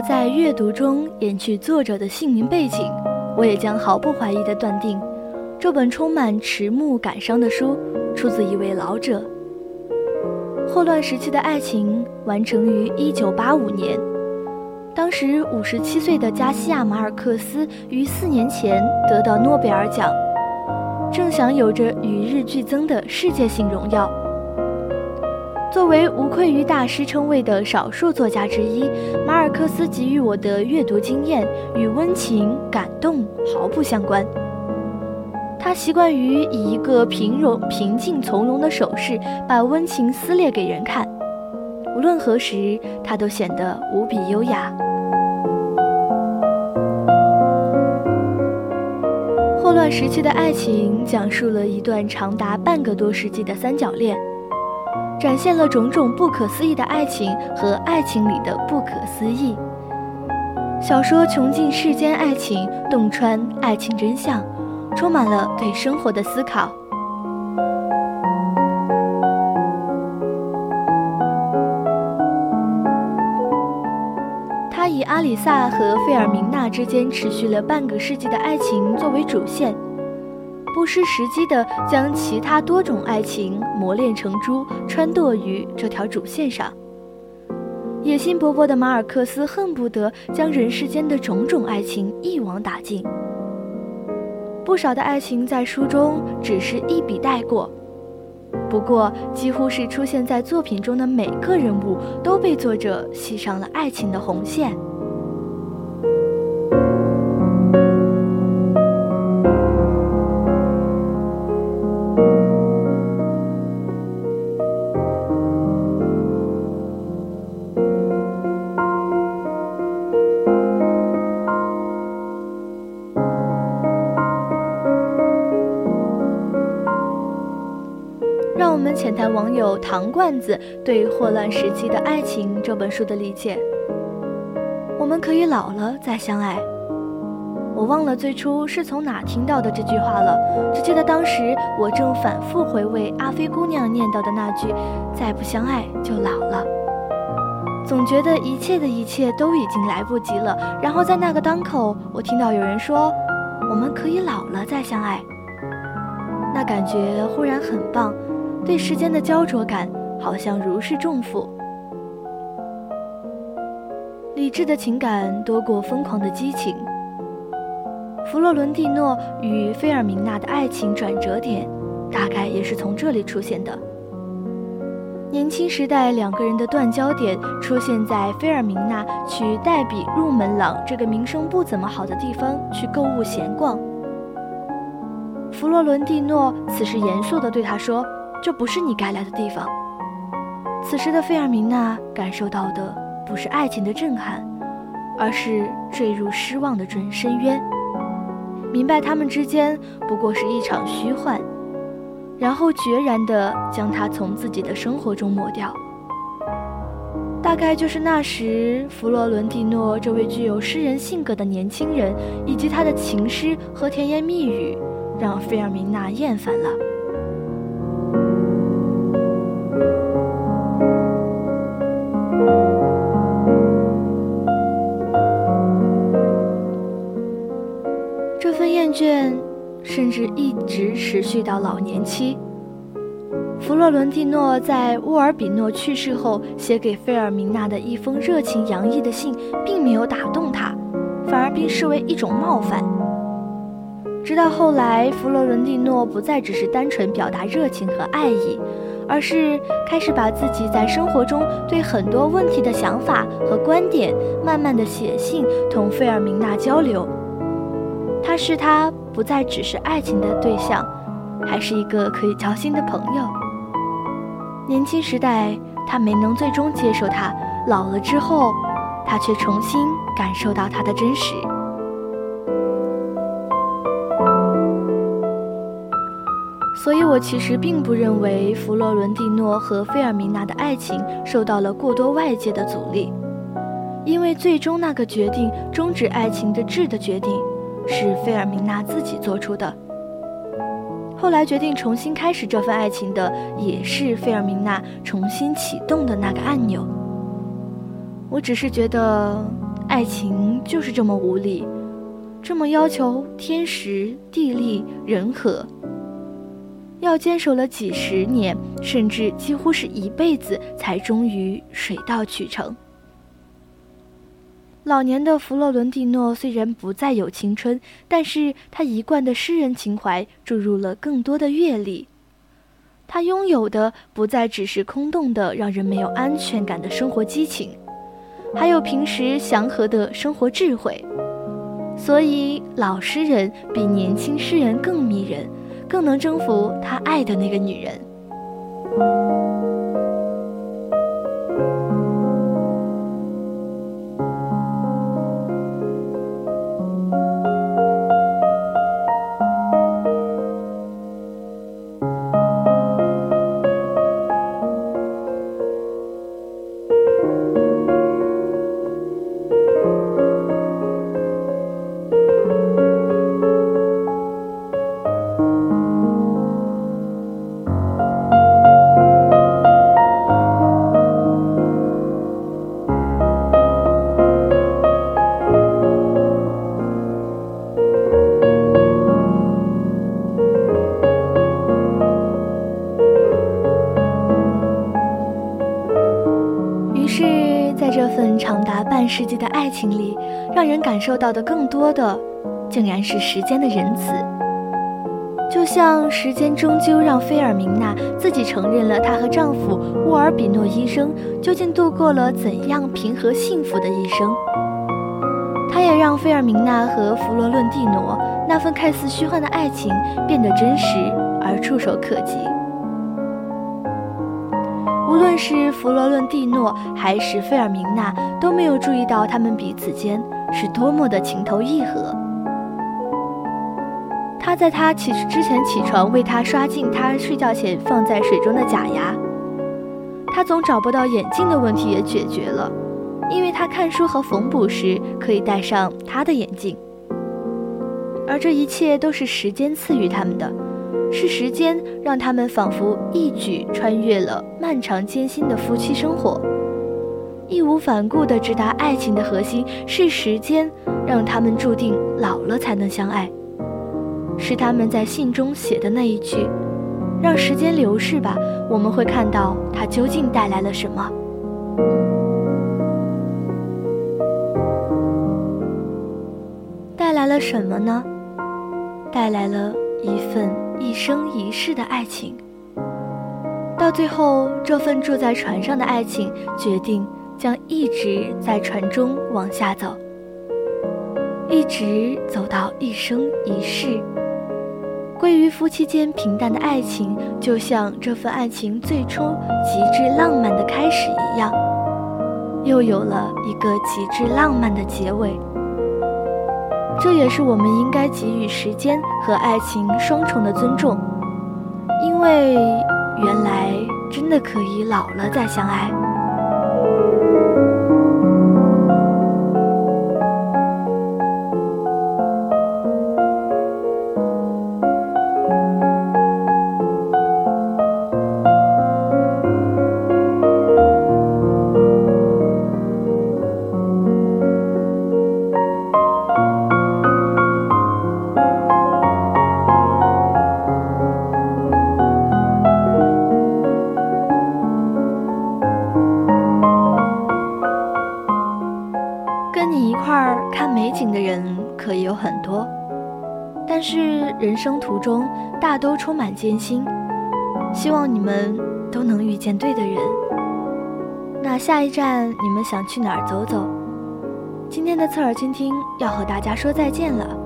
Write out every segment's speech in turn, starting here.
在阅读中掩去作者的姓名背景，我也将毫不怀疑地断定，这本充满迟暮感伤的书出自一位老者。霍乱时期的爱情完成于1985年，当时57岁的加西亚马尔克斯于四年前得到诺贝尔奖，正享有着与日俱增的世界性荣耀。作为无愧于大师称谓的少数作家之一，马尔克斯给予我的阅读经验与温情感动毫不相关。他习惯于以一个平容、平静从容的手势，把温情撕裂给人看。无论何时，他都显得无比优雅。霍乱时期的爱情讲述了一段长达半个多世纪的三角恋。展现了种种不可思议的爱情和爱情里的不可思议。小说穷尽世间爱情，洞穿爱情真相，充满了对生活的思考。他以阿里萨和费尔明娜之间持续了半个世纪的爱情作为主线。不失时机地将其他多种爱情磨练成珠，穿堕于这条主线上。野心勃勃的马尔克斯恨不得将人世间的种种爱情一网打尽。不少的爱情在书中只是一笔带过，不过几乎是出现在作品中的每个人物都被作者系上了爱情的红线。我们浅谈网友糖罐子对《霍乱时期的爱情》这本书的理解。我们可以老了再相爱。我忘了最初是从哪听到的这句话了，只记得当时我正反复回味阿飞姑娘念叨的那句“再不相爱就老了”，总觉得一切的一切都已经来不及了。然后在那个当口，我听到有人说：“我们可以老了再相爱。”那感觉忽然很棒。对时间的焦灼感，好像如释重负。理智的情感多过疯狂的激情。弗洛伦蒂诺与菲尔明娜的爱情转折点，大概也是从这里出现的。年轻时代两个人的断交点，出现在菲尔明娜去黛比入门廊这个名声不怎么好的地方去购物闲逛。弗洛伦蒂诺此时严肃地对她说。这不是你该来的地方。此时的费尔明娜感受到的不是爱情的震撼，而是坠入失望的准深渊。明白他们之间不过是一场虚幻，然后决然地将他从自己的生活中抹掉。大概就是那时，弗洛伦蒂诺这位具有诗人性格的年轻人，以及他的情诗和甜言蜜语，让费尔明娜厌烦了。倦，甚至一直持续到老年期。弗洛伦蒂诺在沃尔比诺去世后写给费尔明娜的一封热情洋溢的信，并没有打动他，反而被视为一种冒犯。直到后来，弗洛伦蒂诺不再只是单纯表达热情和爱意，而是开始把自己在生活中对很多问题的想法和观点，慢慢的写信同费尔明娜交流。他是他不再只是爱情的对象，还是一个可以交心的朋友。年轻时代他没能最终接受他，老了之后，他却重新感受到他的真实。所以，我其实并不认为弗洛伦蒂诺和费尔明娜的爱情受到了过多外界的阻力，因为最终那个决定终止爱情的质的决定，是费尔明娜自己做出的。后来决定重新开始这份爱情的，也是费尔明娜重新启动的那个按钮。我只是觉得，爱情就是这么无理，这么要求天时地利人和。要坚守了几十年，甚至几乎是一辈子，才终于水到渠成。老年的弗洛伦蒂诺虽然不再有青春，但是他一贯的诗人情怀注入了更多的阅历。他拥有的不再只是空洞的、让人没有安全感的生活激情，还有平时祥和的生活智慧。所以，老诗人比年轻诗人更迷人。更能征服他爱的那个女人。世纪的爱情里，让人感受到的更多的，竟然是时间的仁慈。就像时间终究让菲尔明娜自己承认了她和丈夫沃尔比诺医生究竟度过了怎样平和幸福的一生。她也让菲尔明娜和弗罗伦蒂诺那份看似虚幻的爱情变得真实而触手可及。无论是弗罗伦蒂诺还是费尔明娜，都没有注意到他们彼此间是多么的情投意合。他在他起之前起床为他刷净他睡觉前放在水中的假牙，他总找不到眼镜的问题也解决了，因为他看书和缝补时可以戴上他的眼镜。而这一切都是时间赐予他们的。是时间让他们仿佛一举穿越了漫长艰辛的夫妻生活，义无反顾地直达爱情的核心。是时间让他们注定老了才能相爱。是他们在信中写的那一句：“让时间流逝吧。”我们会看到它究竟带来了什么？带来了什么呢？带来了一份。一生一世的爱情，到最后，这份住在船上的爱情决定将一直在船中往下走，一直走到一生一世。归于夫妻间平淡的爱情，就像这份爱情最初极致浪漫的开始一样，又有了一个极致浪漫的结尾。这也是我们应该给予时间和爱情双重的尊重，因为原来真的可以老了再相爱。人生途中大都充满艰辛，希望你们都能遇见对的人。那下一站你们想去哪儿走走？今天的侧耳倾听要和大家说再见了，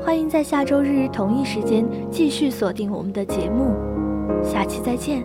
欢迎在下周日同一时间继续锁定我们的节目，下期再见。